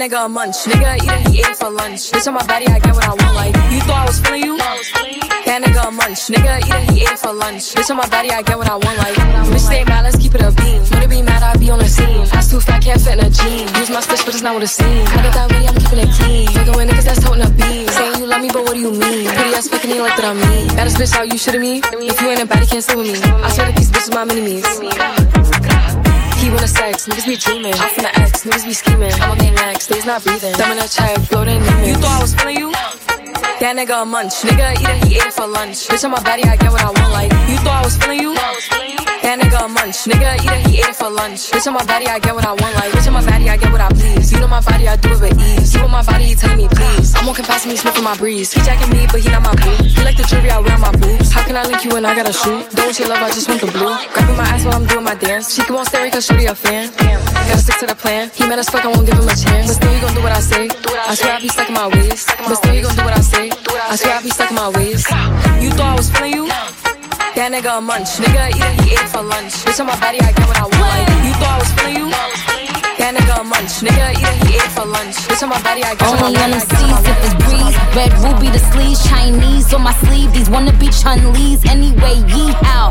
nigga a munch. Nigga eat it, he ate for lunch. Bitch on my body, I get what I want. Like you thought I was feeling you? That nigga a munch. Nigga eat it, he ate for lunch. Bitch on my body, I get what I want. Like bitch stay mad, let's keep it a beam. Wanna be mad, I be on the scene. Ass too fat, can't fit in a jean. Use my stitch, but it's not what it seems. I got that way, I'm keeping it clean. Fucking with niggas that's toting a beam. Saying you love me, but what do you mean? Pretty ass fucking you like that I mean. Baddest bitch out, you shitting me? If you ain't a baddie, can't sit with me. I swear that these bitches my mini-me's. Wanna sex, niggas be dreaming. I'm the X, niggas be scheming. I'm okay next, days not breathing. Thumb in a check, floating in You thought I was feeling you? That nigga a munch. Nigga eat it, he ate it for lunch. Bitch on my body, I get what I want. Like you thought I was feeling you? That nigga a munch. Nigga eat it, he ate it for lunch. Bitch on my body, I get what I want. Like bitch on my body, I get what I please. You know my body, I do it with ease. You on my body, he telling me please. I'm walking past me, sniffing my breeze. He jacking me, but he not my boo. He like the jewelry I wear my boobs. How can I link you when I gotta shoot? Don't your love, I just want the blue. Grabbing my ass while I'm doing my dance. She keep on staring cause she be a fan. Gotta stick to the plan. He mad as fuck, I won't give him a chance. But still, he gon' do what I say. I swear I be stuck in my ways. But still, he gon' do what I say. I swear I be stuck in my ways. You thought I was feeling you? That nigga a munch. Nigga eat it, he ate for lunch. Bitch on my body, I get what I want. You thought I was feeling you? That nigga a munch. Nigga eat it, he ate for lunch. Bitch on my body, I get what I Only want. on the I get what seas if it's breeze. Red ruby the sleeves, Chinese on my sleeve. These wanna be Chun-Lis anyway. Yee how?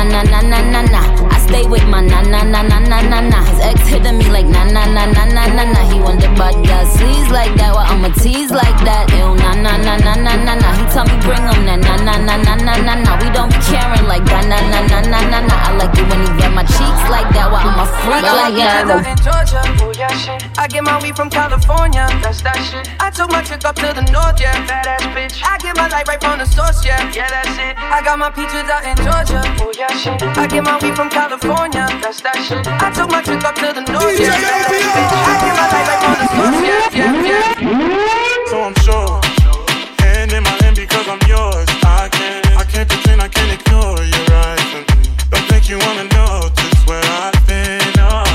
na na na na na. I stay with my na na na na na na na. His ex hitting me like na na na na na na na. He the bad girl sleaze like that. Well I'ma tease like that. Ew na na na na na na na. He tell me bring him na na na na na na na na. We don't be caring like that na na na na na na. I like it when he grab my cheeks like that. Well I'm a freak like that. Out in Georgia, oh yeah, shit. I get my weed from California, that's that shit. I took my chick up to the north, yeah, badass bitch. I get my light right from the source, yeah, yeah, that's it. I got my peaches out in Georgia, oh yeah, shit. I get my weed from California, that's that shit. I took my chick up to the north, yeah, badass bitch. I get my light right from the source, yeah, yeah, yeah. so I'm sure. Hand in my hand because I'm yours. I can't, I can't pretend I can't ignore you right from me. Don't think you wanna know just where I've been. Oh.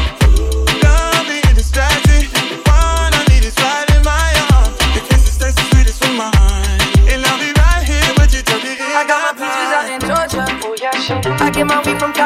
Don't be distracted. One I need is right in my arms. The kisses taste the sweetest mine, and I'll be right here with you till the end. I got my peaches out in Georgia, oh yeah, shit. I get my weed from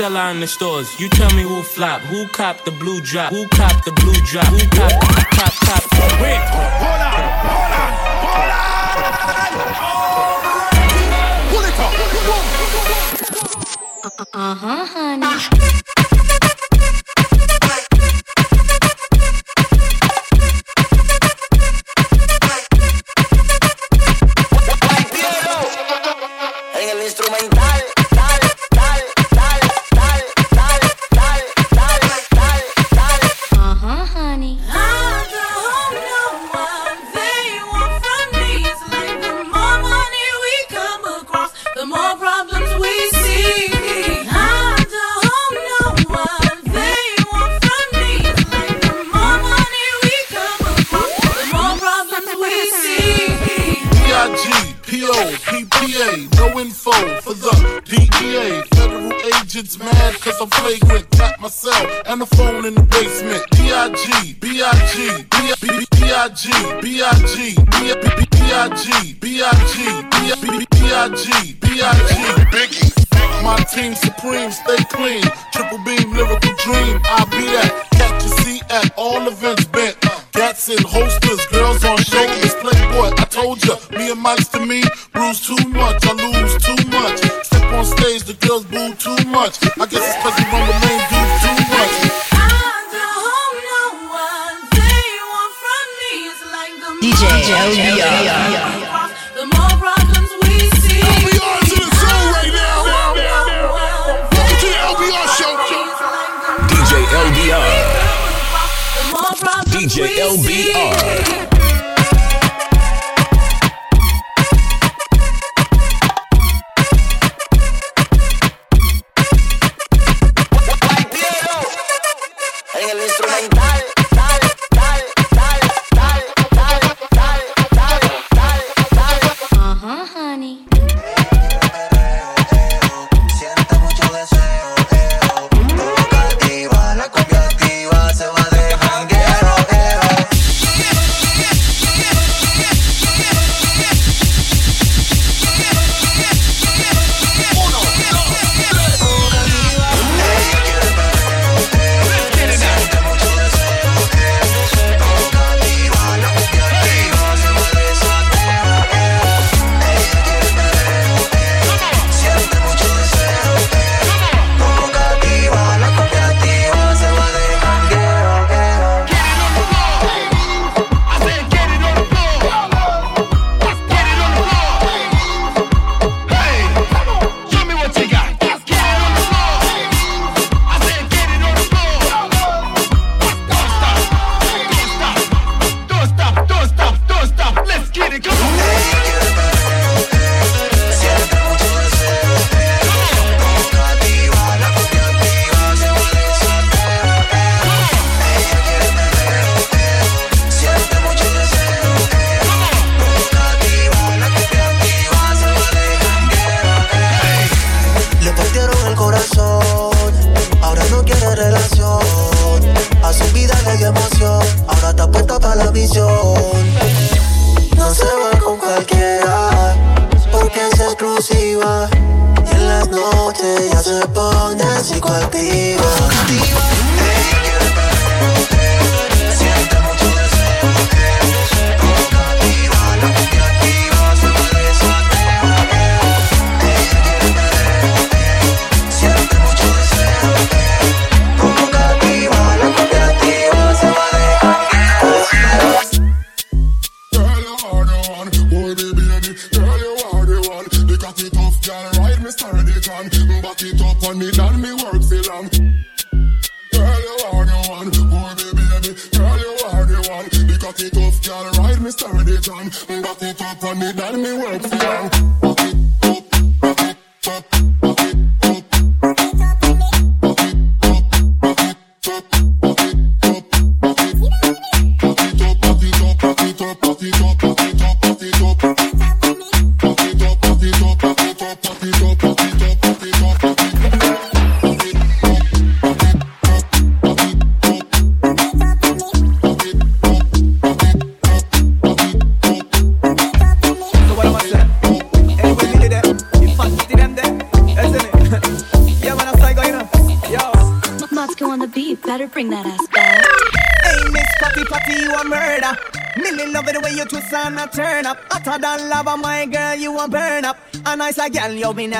sell out in the stores. You tell me who flop, who cop the blue drop, who cop the blue drop, who cop the cop cop. Wait, hold on, hold on, hold on. Pull it. Uh huh.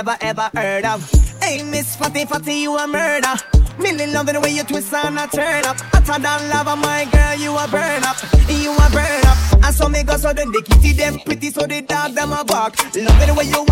Never ever heard of. Hey, Miss Fatty Fatty, you a murder. Millie love the way you twist and a turn up. I Hotter than lava, my girl, you a burn up. You a burn up. I saw me go so the kitty them pretty, so the dog them a bark. Love it the way you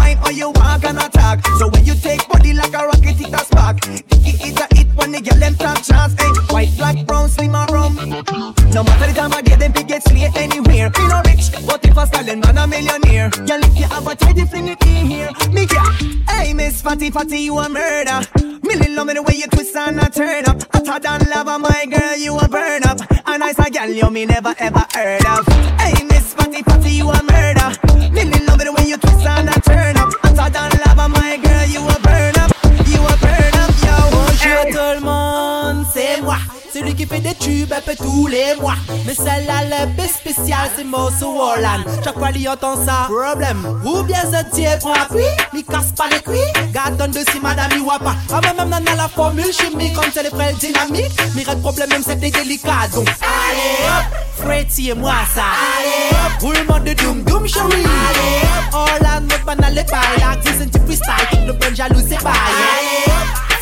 mois. Mais celle-là, le plus spécial, c'est Mosso Warland. Chaque fois, il entend ça. Problème. Ou bien ce type prend appui, il casse pas les cuits. Gardonne de si madame, il pas. Ah, mais même dans la formule chimique, comme c'est les frères dynamiques. Mais reste problème, même c'était délicat. Donc, allez hop, Freddy et moi ça. Allez hop, roulement de doom doom chérie. Allez hop, Holland, notre banal les bails. L'artiste, un petit freestyle, le bon jaloux, c'est bail. Allez hop,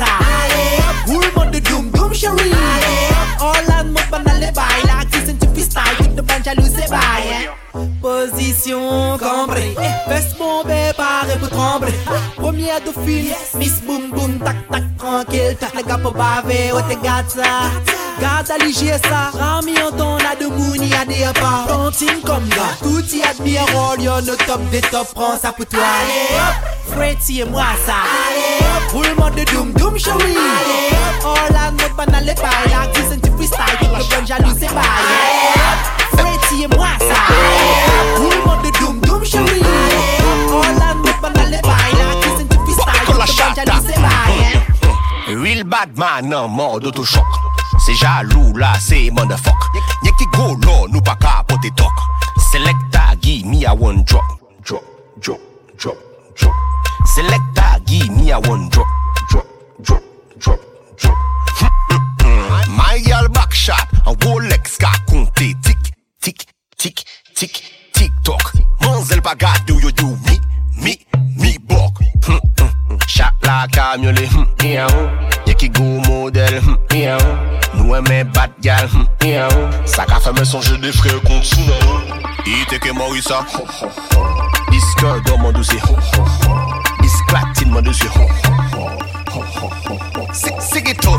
Allez hop, roulement de doom doom chérie. Allez hop, Holland, notre banal les bails. L'artiste, un petit freestyle, tout le Position cambrée, fesse bombée, paré pour trembler. Première dauphine, Miss Boom Boom, tac tac tranquille, tac les gars pour baver, oh t'es garde ça. Garde à l'IG ça, Rami en ton a de mouni à des pas. Tontine comme gars, tout y admire, rôle, y'en au top des top, prends ça pour toi. Allez hop, et moi ça. Allez hop, roulement de doom doom chérie. Allez hop, oh la notre banal les bails, l'artiste un petit freestyle, le bon jaloux c'est bail. Allez hop, siye-moi ça Roulement de doom doom chérie Orlando banale baila Kissing to freestyle Yo te banjali se baye Real bad man en mode autochoc Se jalou la se motherfuck Nye ki golo nou pa ka pote tok. Selecta gi mi a one drop. Drop, drop, drop, drop. Selecta gi mi a one drop. Drop, drop, drop, drop. Hmm, hmm, hmm. My girl back shot An Rolex ka konte tik Tik, tik, tik, tik tok Manzel pa gade ou yo do Mi, mi, mi bok. Hmm, hmm, hmm. Chak la kamyole hm, Ye ki go model hm, Nou eme bat gal hm, Sa ka feme sonje de fre kont sou Ite ke morisa Iske do man dosi Isklatin man dosi Sik, sik eto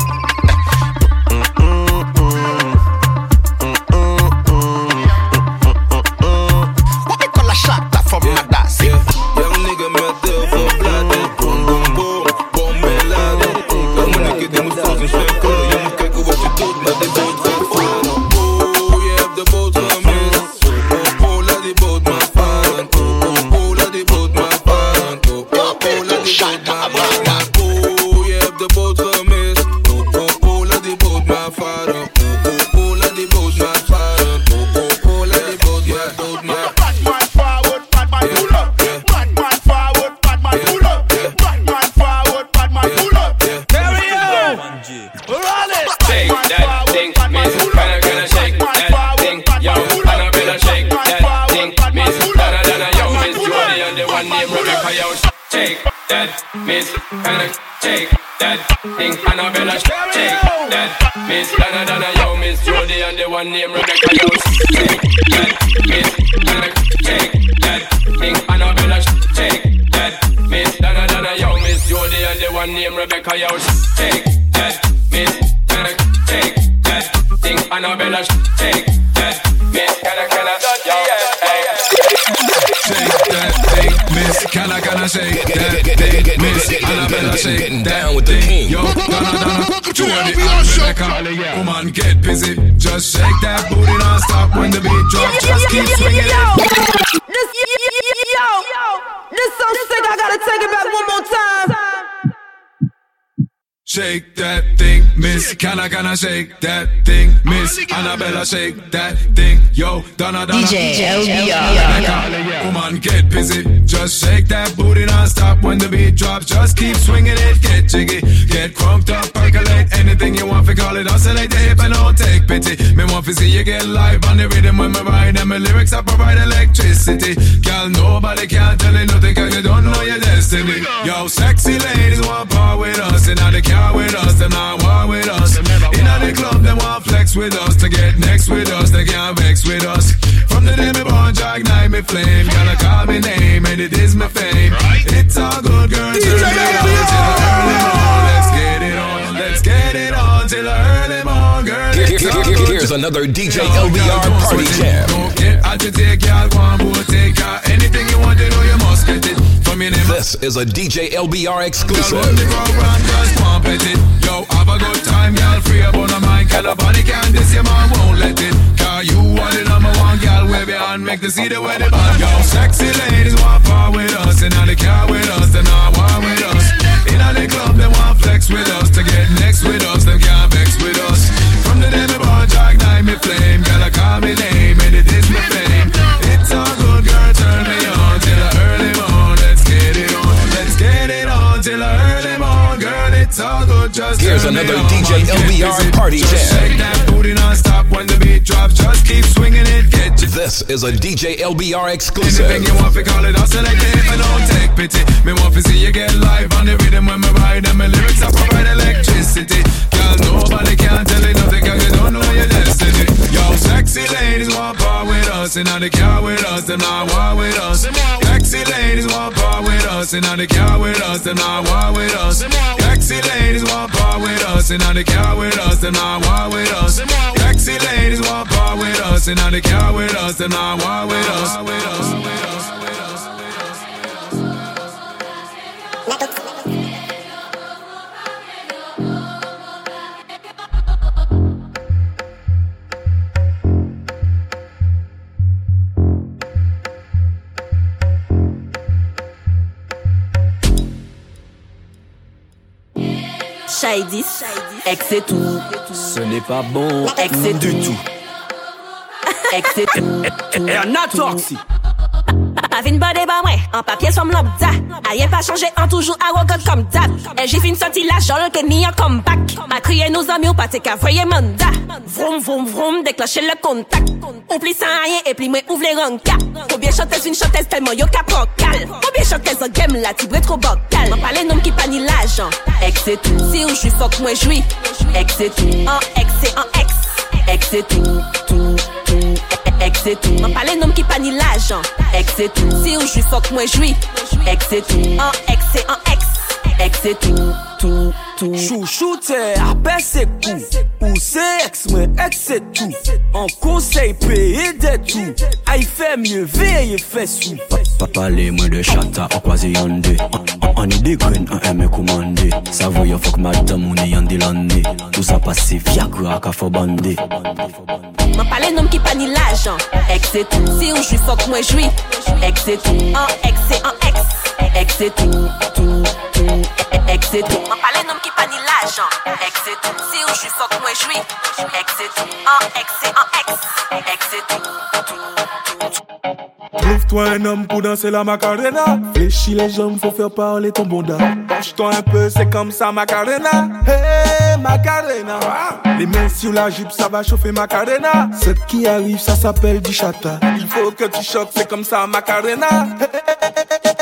one named Rebecca, yo. That booty non-stop when the beat drop. Just keep swinging it. This, yo, this so sick, I gotta take it back one more time. Shake that thing, miss. Can I, can I shake that thing, miss? Annabella, shake that thing. Yo, Donna, Donna. DJ LBR. Woman, get busy. Just shake that booty non-stop when the beat drops. Just keep swinging it, get jiggy. Get crunked up, percolate. Anything you want, fi call it. Oscillate the hip and don't take pity. Me want to see you get live on the rhythm when me ride. And my lyrics, I provide electricity. Girl, nobody can tell you nothing cause you don't know your destiny. Yo, sexy ladies want part with us. And now they car with us, them not war with us. In the club, them want flex with us. To get next with us, they can't vex with us. From the day me born, Jack ignite me flame. Gotta call me name, and it is my fame. It's all good, girl. Turn me on till the early morn. Let's get it on, let's get it on till the early morn, girl. Here- here- here- here's another DJ Yo, LBR party sweat it. jam. Don't get agitated, girl. Go on, boy, take her. Anything you want, you know you must get it. This is a DJ LBR exclusive. run the program, just complete it. Yo, have a good time, girl. Free up on the mind. Girl, nobody can this, your man won't let it. Cause you are the number one girl, wave your hand, make the see the way the band. Yo, sexy ladies want part with us, and now they car with us, they not war with us. In the club, they want flex with us, to get next with us, they can't vex with us. From the day me born, Jack ignite me flame, girl, I call me name, and it is my fame. It's all Here's another DJ LBR party jam. Shake that booty non-stop when the beat drops. Just keep swinging it, get you. This is a DJ LBR Anything exclusive. you want, fi call it hustle like it, but don't take pity. Me want to see you get live on the rhythm when me ride, and my lyrics I provide electricity. Girl, nobody can tell you nothing 'cause you don't know your destiny. Yo, sexy ladies want part with us, and now they car with us, them not war with us. Sexy ladies want part with us, and now they car with us, them not war with us. Sexy ladies want part with us, and now they car with us, them not war with us. Sexy ladies want part with us, and now they car with us, them not war with us. Shady, ex c'est tout. Ce n'est pas bon Ex c'est du tout. tout. Ex c'est tout. J'ai fait une A vin bode ba mwen, an papye som lop da A ye pa chanje an toujou arogant kom dat E jifin soti la jol ke ni an comeback. A kriye nou zami ou pate ka voye manda Vroom vroom vroom, dekloche le kontak Ou pli san aye, e pli mwen ouvre le ranka Koubyen chantez vin chantez telman yo ka prokal Koubyen chantez an gem la tibre tro bokal Mwen pale nom ki pa ni l'ajan Ek se tou, si ou jwi fok mwen jwi Ek se tou, an ek se an ek Ek se tou, ex tout. M'en parle nom qui pas ni l'argent, hein. ex et tout. Si ou jouis, fuck moi jouis, ex et tout. En ex et en ex. Eks se tou, tou, tou Chouchou te apè se kou. Ou se eks men eks se tou An konsey peye de tou Ay fe mye veye fe sou. Papale mwen de chata akwaze yande An ide gren an eme koumande Savoye fok madam mounen yande lande Tout sa pase fiakwa ka fobande Man pale nom ki pa ni lajan Eks se tou Si ou jwi fok mwen jwi Eks se tou An eks se an eks Eks se tou, tou Ex c'est tout, m'en pale nom ki pa ni l'ajan si ou j'suis fok mwen joui Ex c'est tout, en ex c'est en ex Ex c'est tout, Trouve-toi un homme pour danser la macarena. Fléchis les jambes, faut faire parler ton bonda. Penche-toi un peu, c'est comme ça, macarena. Hey, macarena. Les mains sur la jupe, ça va chauffer macarena. Cette qui arrive, ça s'appelle du chata. Il faut que tu choques, c'est comme ça, macarena. Hot,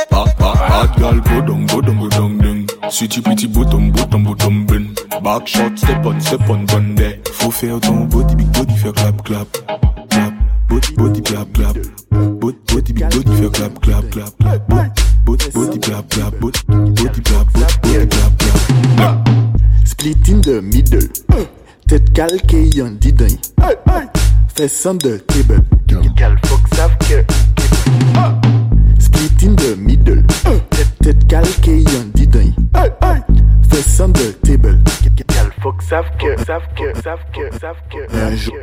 hot girl, go down, go down, go down, down. Sweetie, pretty, bottom, bottom, bottom, ben. Back shot, step on, step on, there. Faut faire ton body, big body, faire clap, clap. Clap, body, body, clap, clap. Body, body, big body, faire clap, clap, clap. clap. Body, body, clap, clap. Body, body, clap, body, body, clap, clap. Split in the middle. Tête calquée, y'en dit d'un. Fais on the table. Gal fuck savent que in the middle. Tête, tête calquée, yon didin. Face on the table. Gal folk savent que, savent que, savent que, savent que. Un jour,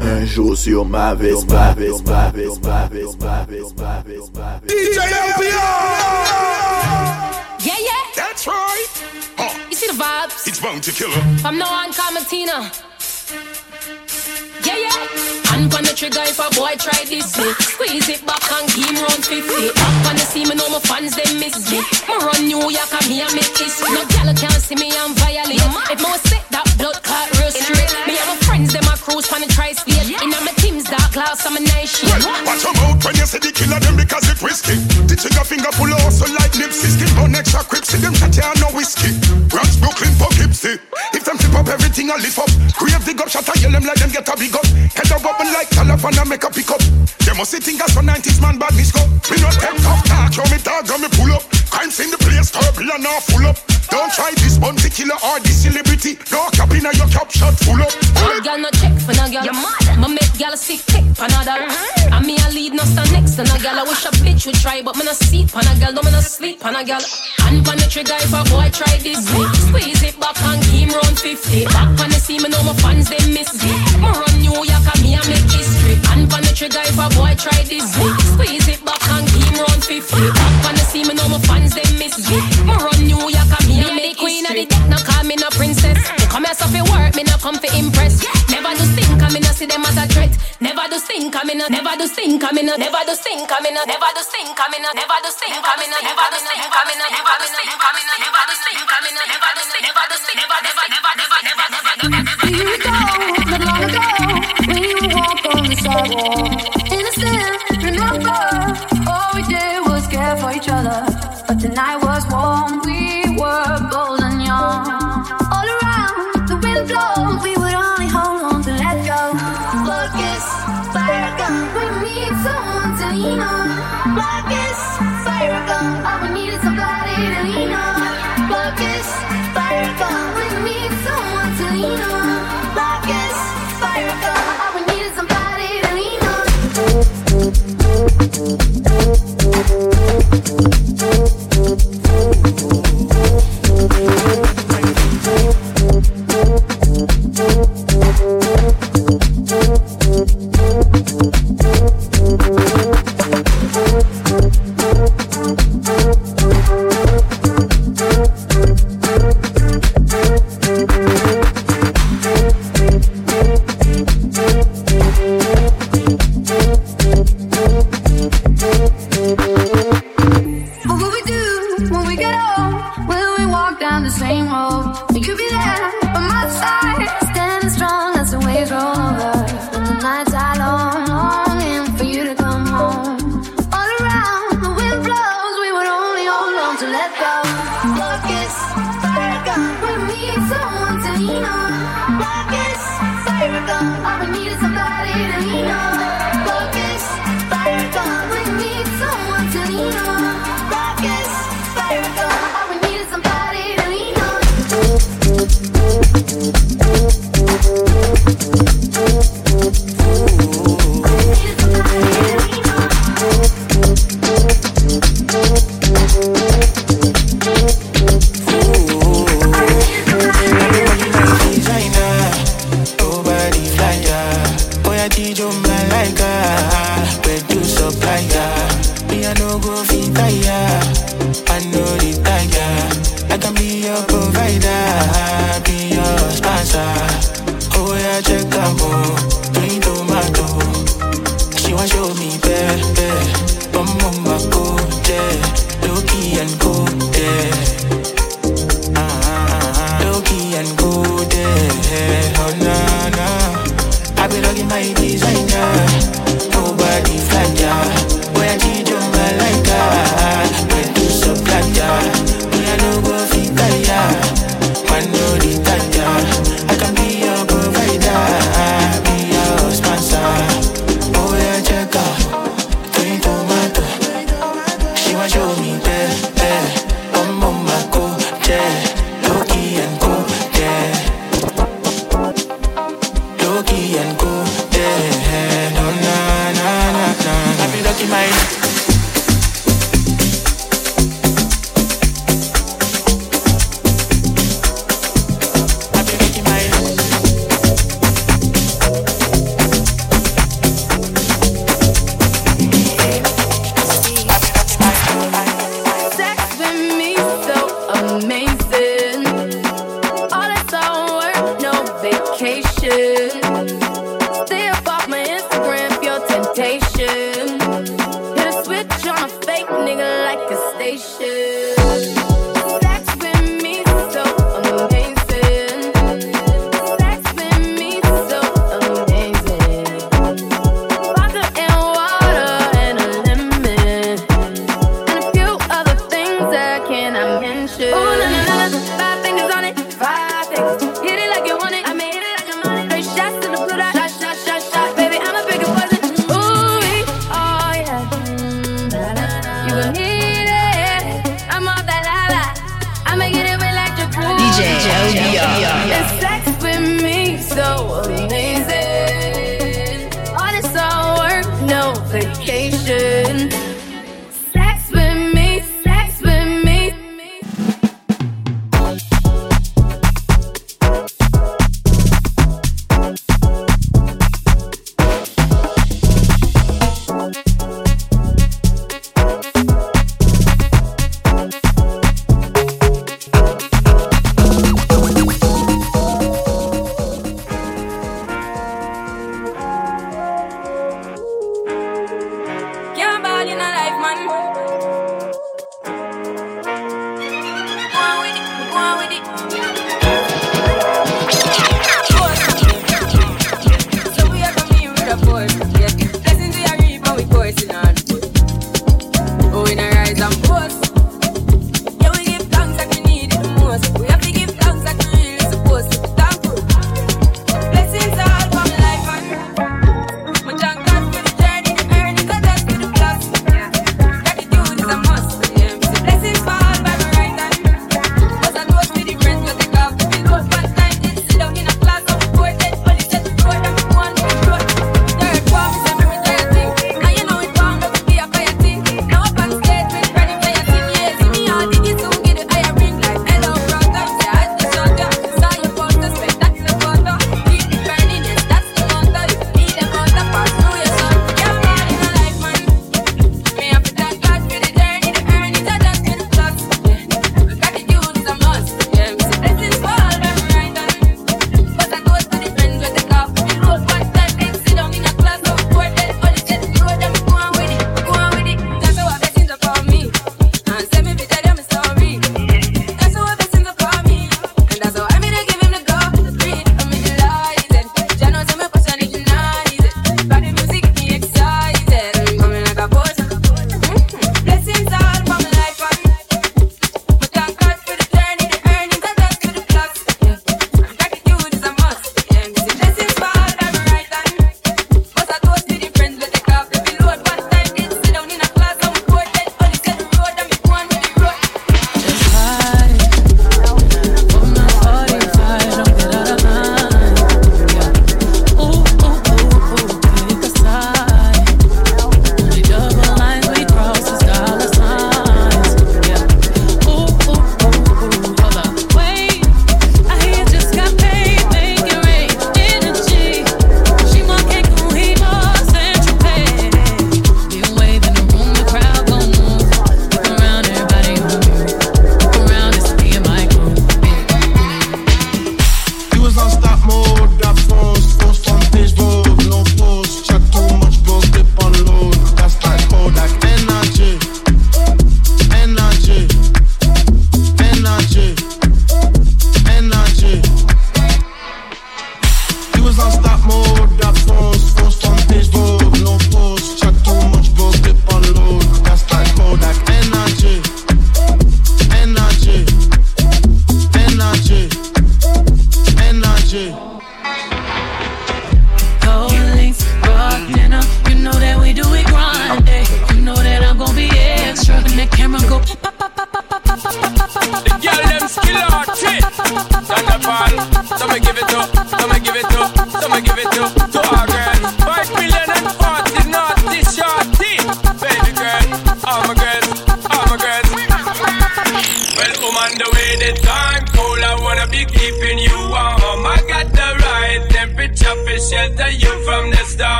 un jour sur ma Vespa, Vespa, Vespa, Vespa, Vespa, DJ LPR! Yeah, yeah! That's right! You see the vibes? It's bound to kill her. I'm no on Comatina. Yeah, yeah. Hand on the trigger if a boy try this me. Squeeze it back and give him round 50. Up on the see me know my fans they miss me. Me run New York and me a make this. No gal can't see me and violate. If me was sick that blood clot real straight. Me and my friends them a cruise on the tri-state. In my team's dark glass, I'm a nice shit. Watch your mouth when you see the killer them because it risky. The trigger finger full of hustle like Nipsey. Skin bone extra crip, see them chat here no whiskey. Bronx, Brooklyn, Poughkeepsie. If them flip up everything I lift up. Grave dig up, shot I yell them like them get a big up. Head up bubble like California make a pick up. They must see think as a 90s man bad miss go. Me not take off talk, show me dog and me pull up. Crimes in the place, turbulent now full up. Don't try this bounty killer or this celebrity. No cap in your cap shot full up. All gal no check for no gal. Me make gal sick tick panadol. Uh-huh. I me a lead no stand next to no gal. I wish a bitch would try, but me no see pan a gal. No me no sleep pan a gal. Hand pan the trigger if a boy try this me. Squeeze it back and 50. Back pan the see me know my fans they miss me. Me run New York and me a make history. Hand pan the trigger if a boy try this. Squeeze it back and give him round 50. Back pan the see me know my fans they miss me. Me run New York and me I make queen of the deck. No call me no princess. Me come here so fi work, me no come fi impress. Never do think, I me no see them as I me no. Never I me no. Never I me no. Never I me no. Never I me no. Never I me no. Never I me no. Never I me no. Never think, never think, never, never, never, never, never, never, never, never. Here we go, not long ago, when you walk the sidewalk. Innocent, remember, all we did was care for each other. But the night was warm, we were bold and young. All around, the wind blows,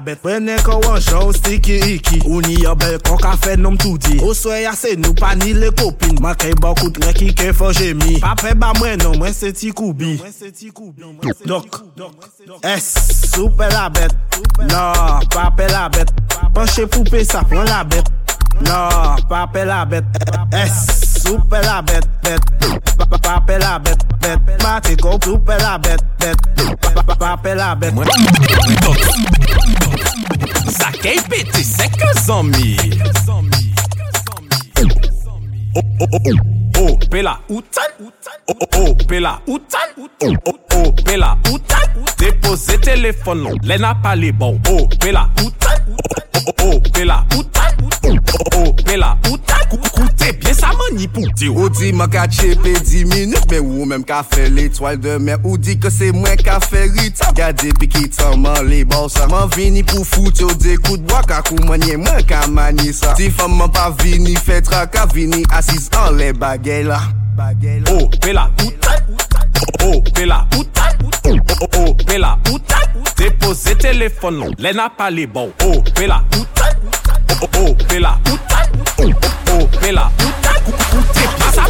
diabet Wene kowan show stiki iki Uni yo bel kon ka fe nom tudi Oswe ya se nou pa ni le kopin. Makay bakout le ki ke fo jemi Pape ba mwen non mwen se ti koubi. Dok S Soupe la bet. Non, pape la bet. Panche poupe sa pran la bet. Non, pape la bet. S. soupe la bête bête. Pa- pa- Pa pe la bête bête. Mate ko soupe la bête bête. Pa- pa- Pa pe la bête. Sa kay pete se ke zanmi Oh, oh, oh, oh. Oh, pela outan Oh, oh, oh, pela outan Oh, oh, oh, pela outan Depose telefon non, le na pale bon Oh, pela outan Oh, oh, oh, pela outan Oh, oh, oh, pela outan Kou- Koute bien sa Mani pou. Di ou Ou di man ka chepe 10 minutes Men ou men ka fe l'etoile de men Ou di ke se mwen ka fe rita Gade pi ki tan man le bosa Man vini pou foute ou de kout Boa kakou manye mwen ka mani sa Ti fam man pa vini fe traka Vini asis an le bagay oh, la Oh, oh pe la outak Oh, oh pe la outak Oh, pe la outak Depose telefon non, le na pali bon Oh, pe la outak oh, oh, pela outan Oh, oh, oh, pela outan Kou- kou- Koute bien sa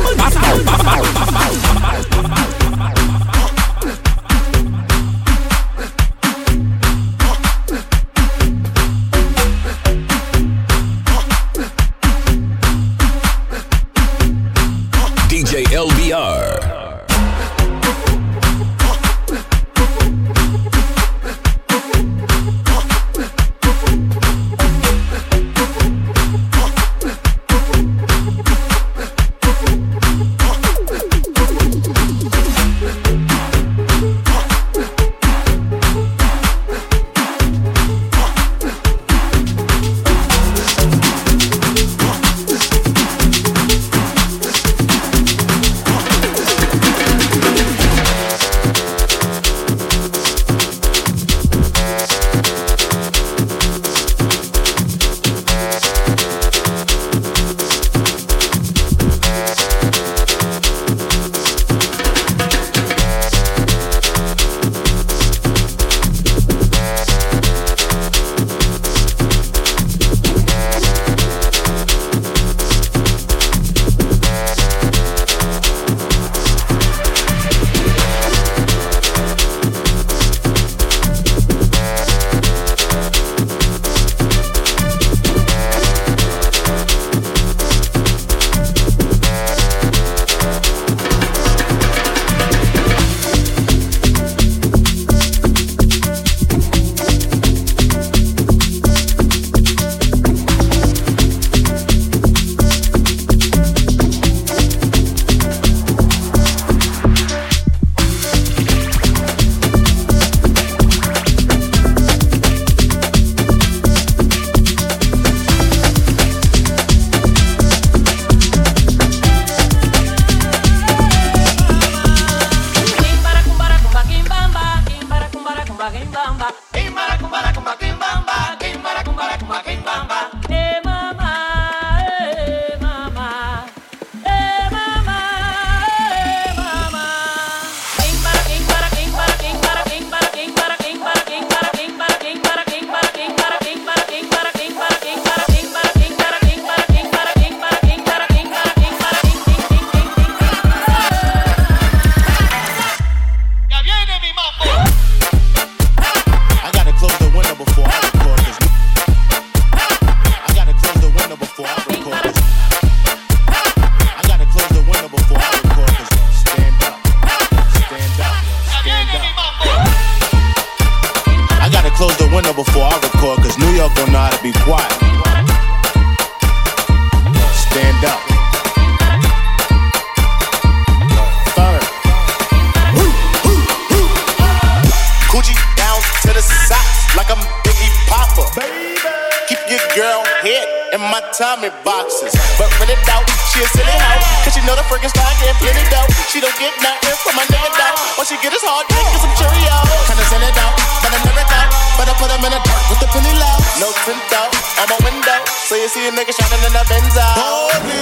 She don't get nothing from my nigga though. When she get his hard dick and some Cheerios. Kinda send it out, but I never go. But I put him in a dark with the penny low. No tint out on my window. So you see a nigga shining in the Benzo. Holy.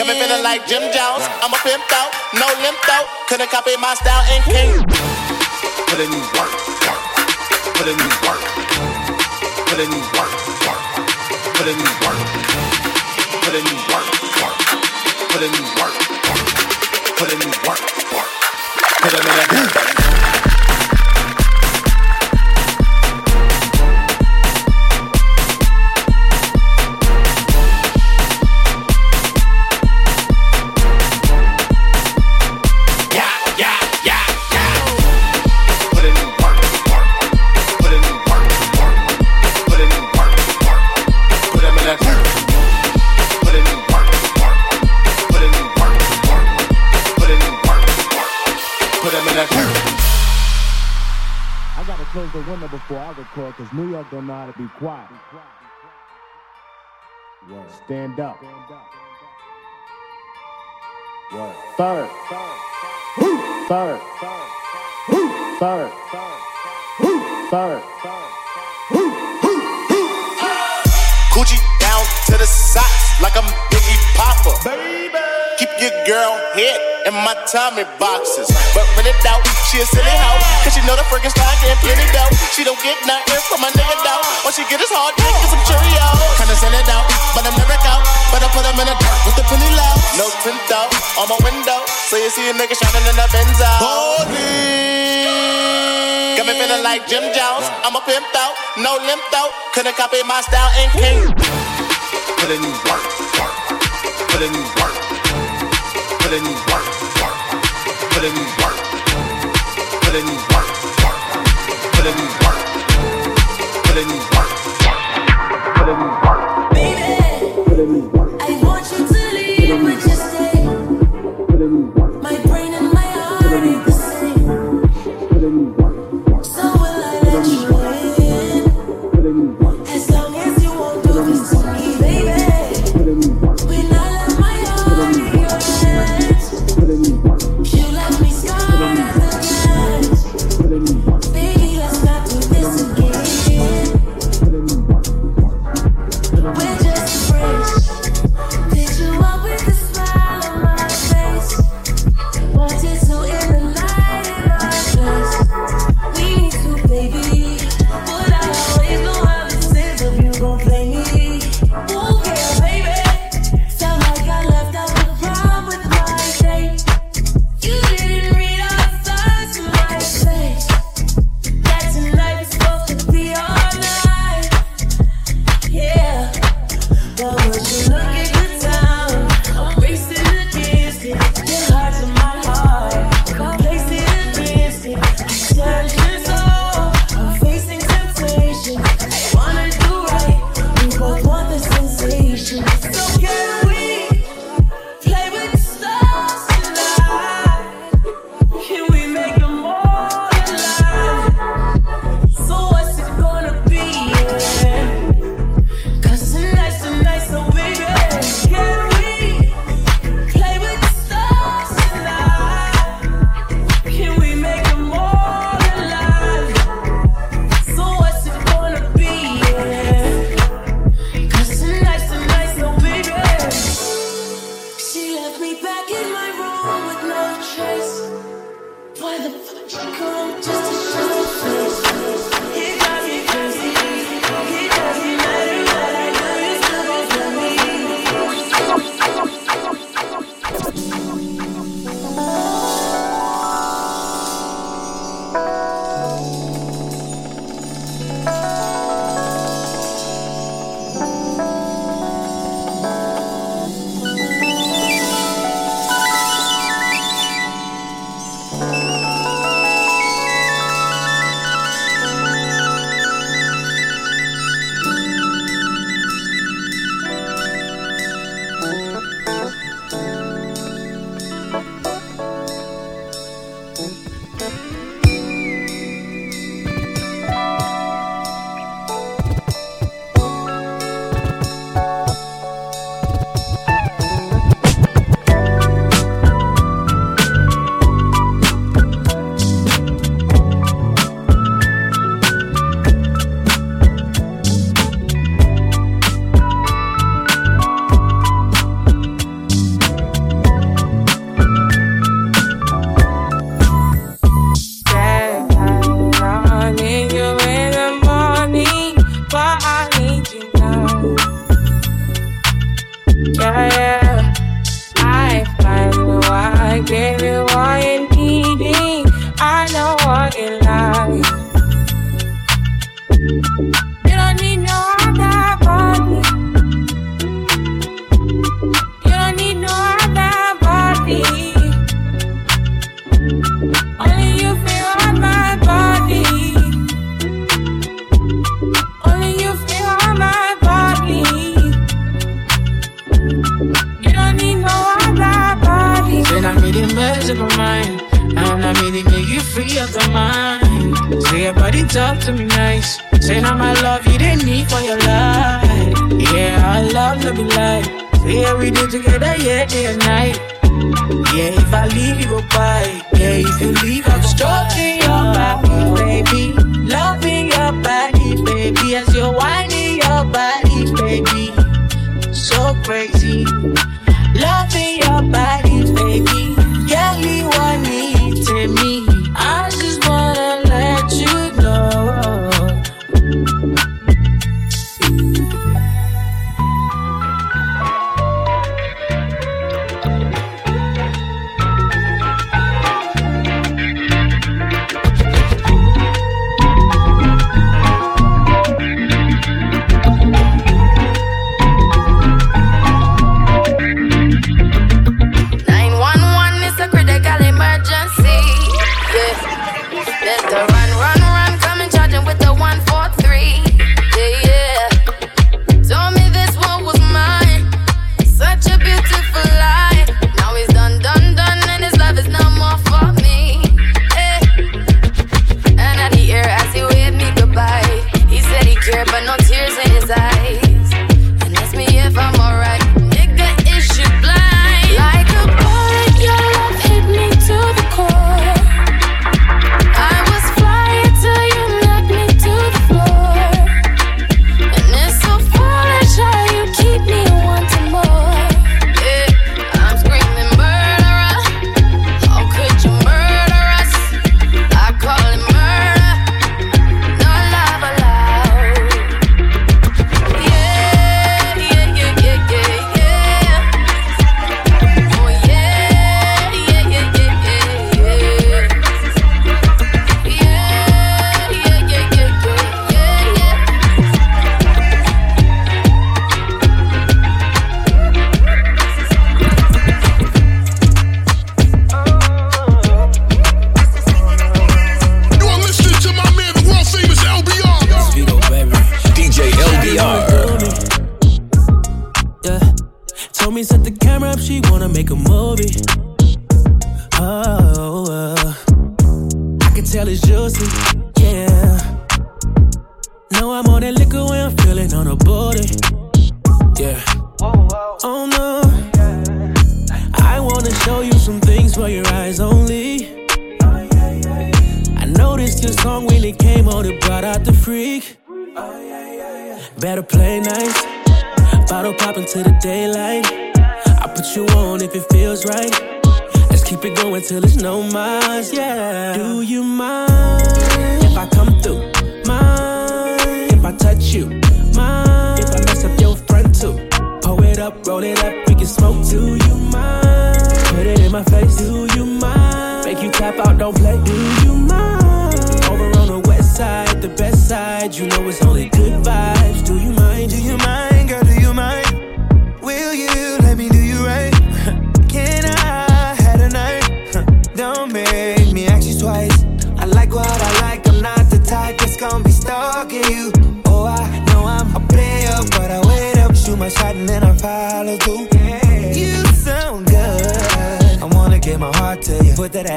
Got me feeling like Jim Jones. I'm a pimp out, no limp out. Couldn't copy my style and king. Put in work, work. Put in work. Put in work, work. Put in work. Put in work, work. Put in work. Before I record, cause New York don't know how to be quiet. Word. Stand up. Word. Third. Third. Third. Third. Coochie down to the socks like I'm Biggie Popper. Baby. Keep your girl head in my Tommy boxes. But when it out, she a silly hoe. Cause she know the freaking style getting plenty dough. She don't get nothing from my nigga though. When she get his hard dick and some Cheerios. Kinda send it out, but I'm never out. But I put him in a dark with the penny low. No tint out on my window. So you see a nigga shining in the Benzo. Holy. Got me feeling like Jim Jones. I'm a pimp out, no limp out. Couldn't copy my style and king. Put in work, work. Put in work. Put it in work, work. Put in work. Put it in work, work. Put it in work. Put it in work, work. Put in work. Put in work.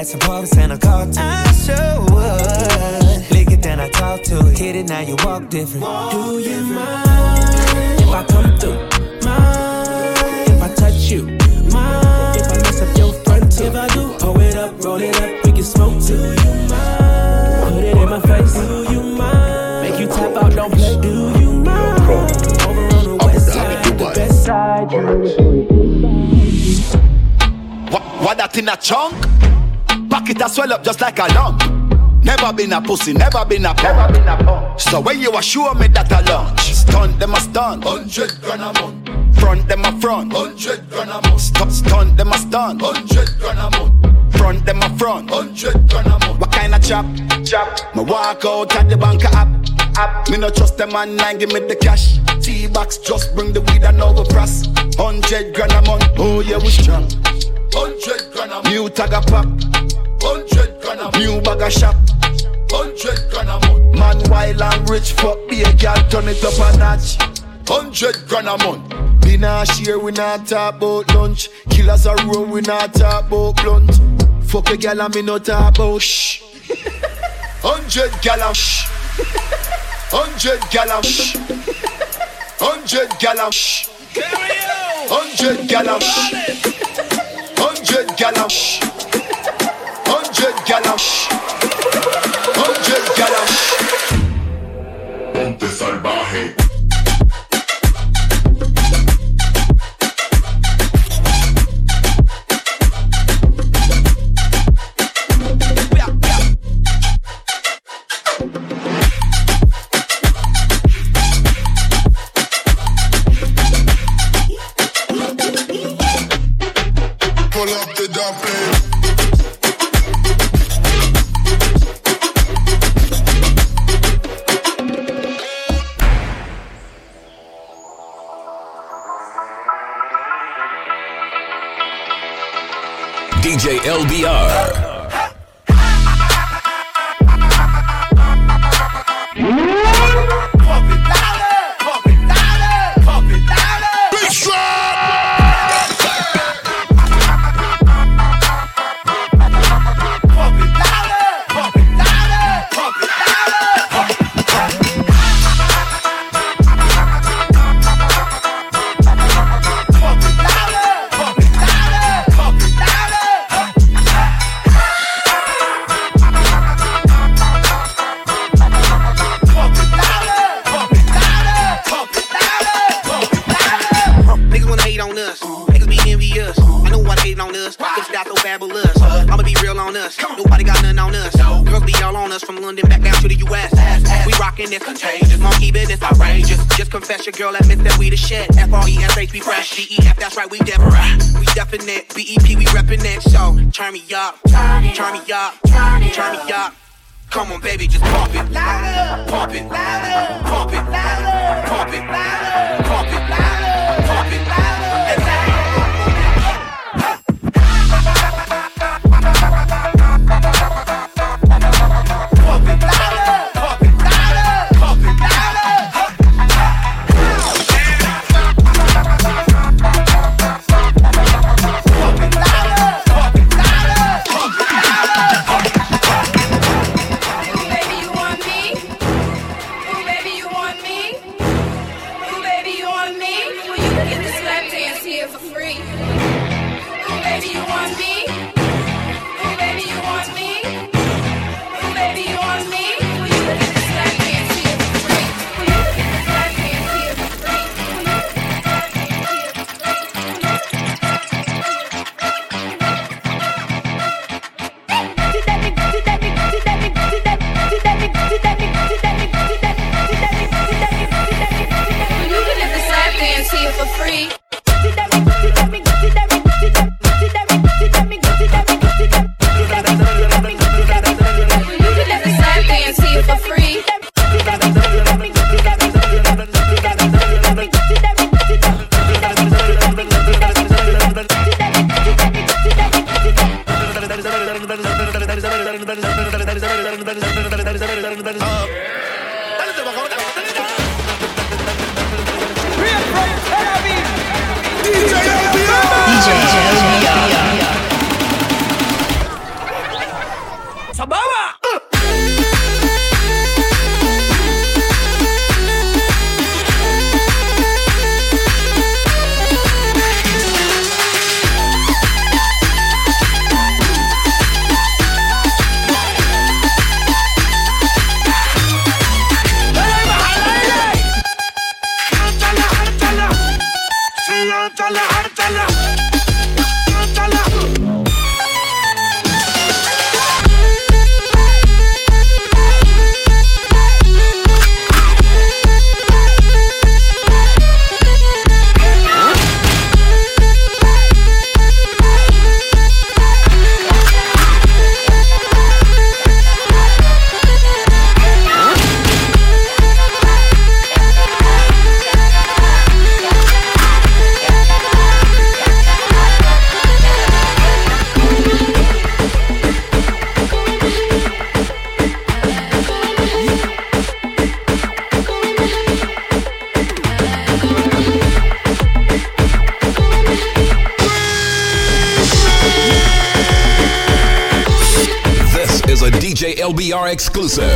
light some pubs and I call to I sure would. Lick it, then I talk to it. Hit it, now you walk different. Walk Do you different. mind if I come through? Mind if I touch you? Mind if I mess up your front too? If I do, pull it up, roll it up, we can smoke too. Do you mind? Put it in my face. Do you mind? Make you tap out, don't play. Do you mind? Over on the west side, the best side. What, what that in a chunk? Cock it, I swell up just like a lump. Never been a pussy, never been a punk. Never been a punk. So when you assure me that I launch, stunt them a stunt. Hundred grand a month. Front them a front. Hundred grand a month. Stop stunt them a stunt. Hundred grand a month. Front them a front. Hundred grand a month. What kind of chap? Chap. Me walk out at the bank app. App. Me no trust them online, give me the cash. T-box, just bring the weed and all the frass. Hundred grand a month. Oh yeah, we strong. Hundred grand a month. New tag a pop. Hundred grand a month. New bag a shop. Hundred grand a month. Man wild and rich, fuck be a girl, turn it up a notch. Hundred grand a month. We not share, we not talk about lunch. Killers are roll, we not talk about blunt. Fuck a gal and me not talk about shh. Hundred gal and shh. Hundred gal and shh. Hundred gal and shh. Hundred gal and shh. Hundred gal and shh. Hundred gal and shh. Hundred gal and shh. Ponte salvaje. चल हर चल exclusive.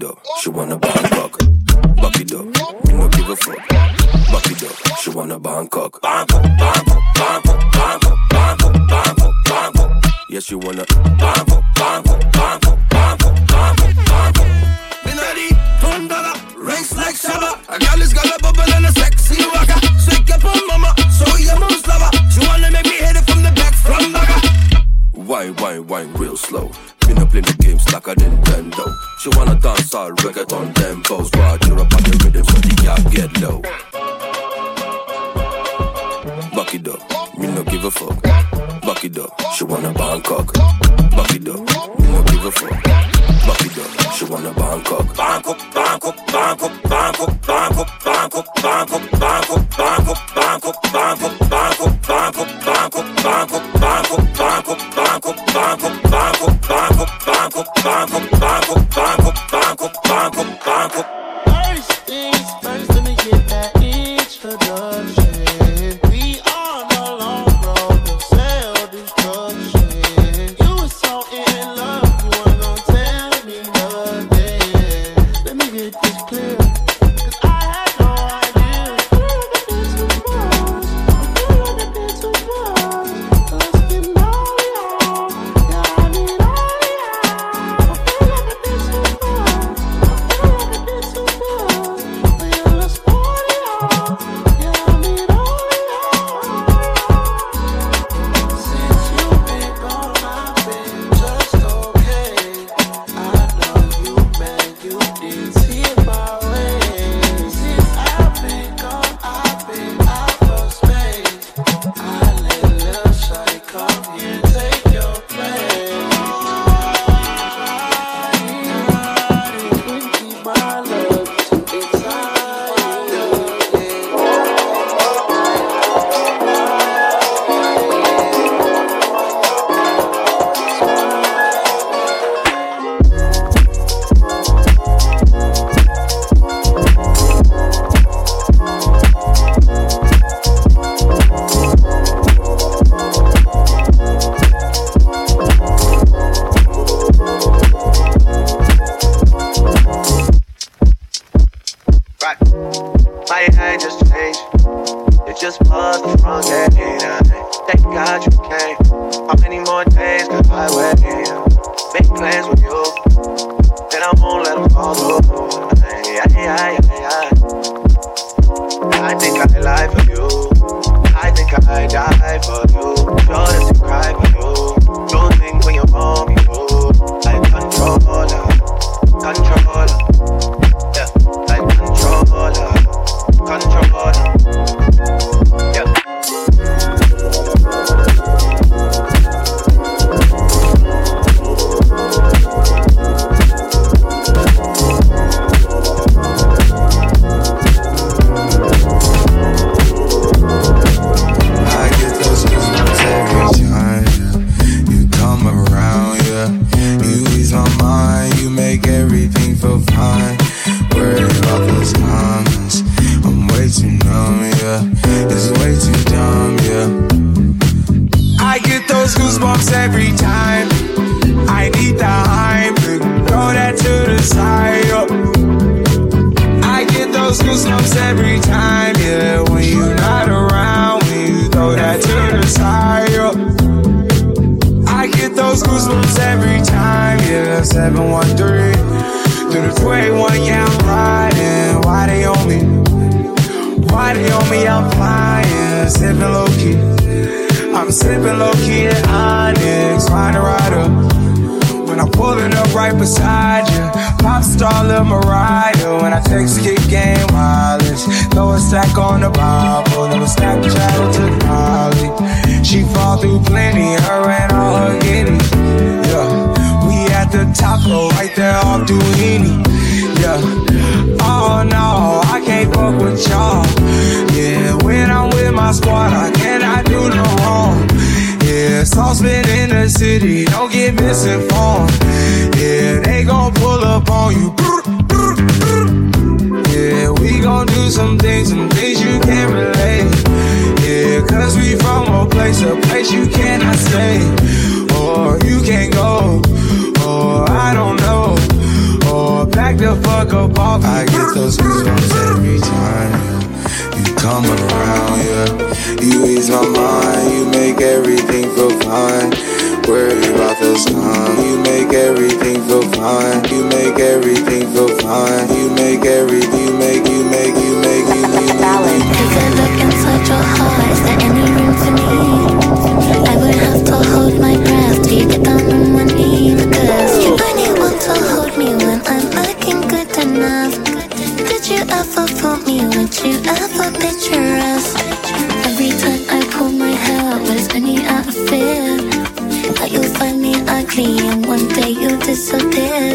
though. She wanna bang buck. Reggaeton You make everything feel fine. You make everything. You make soltera.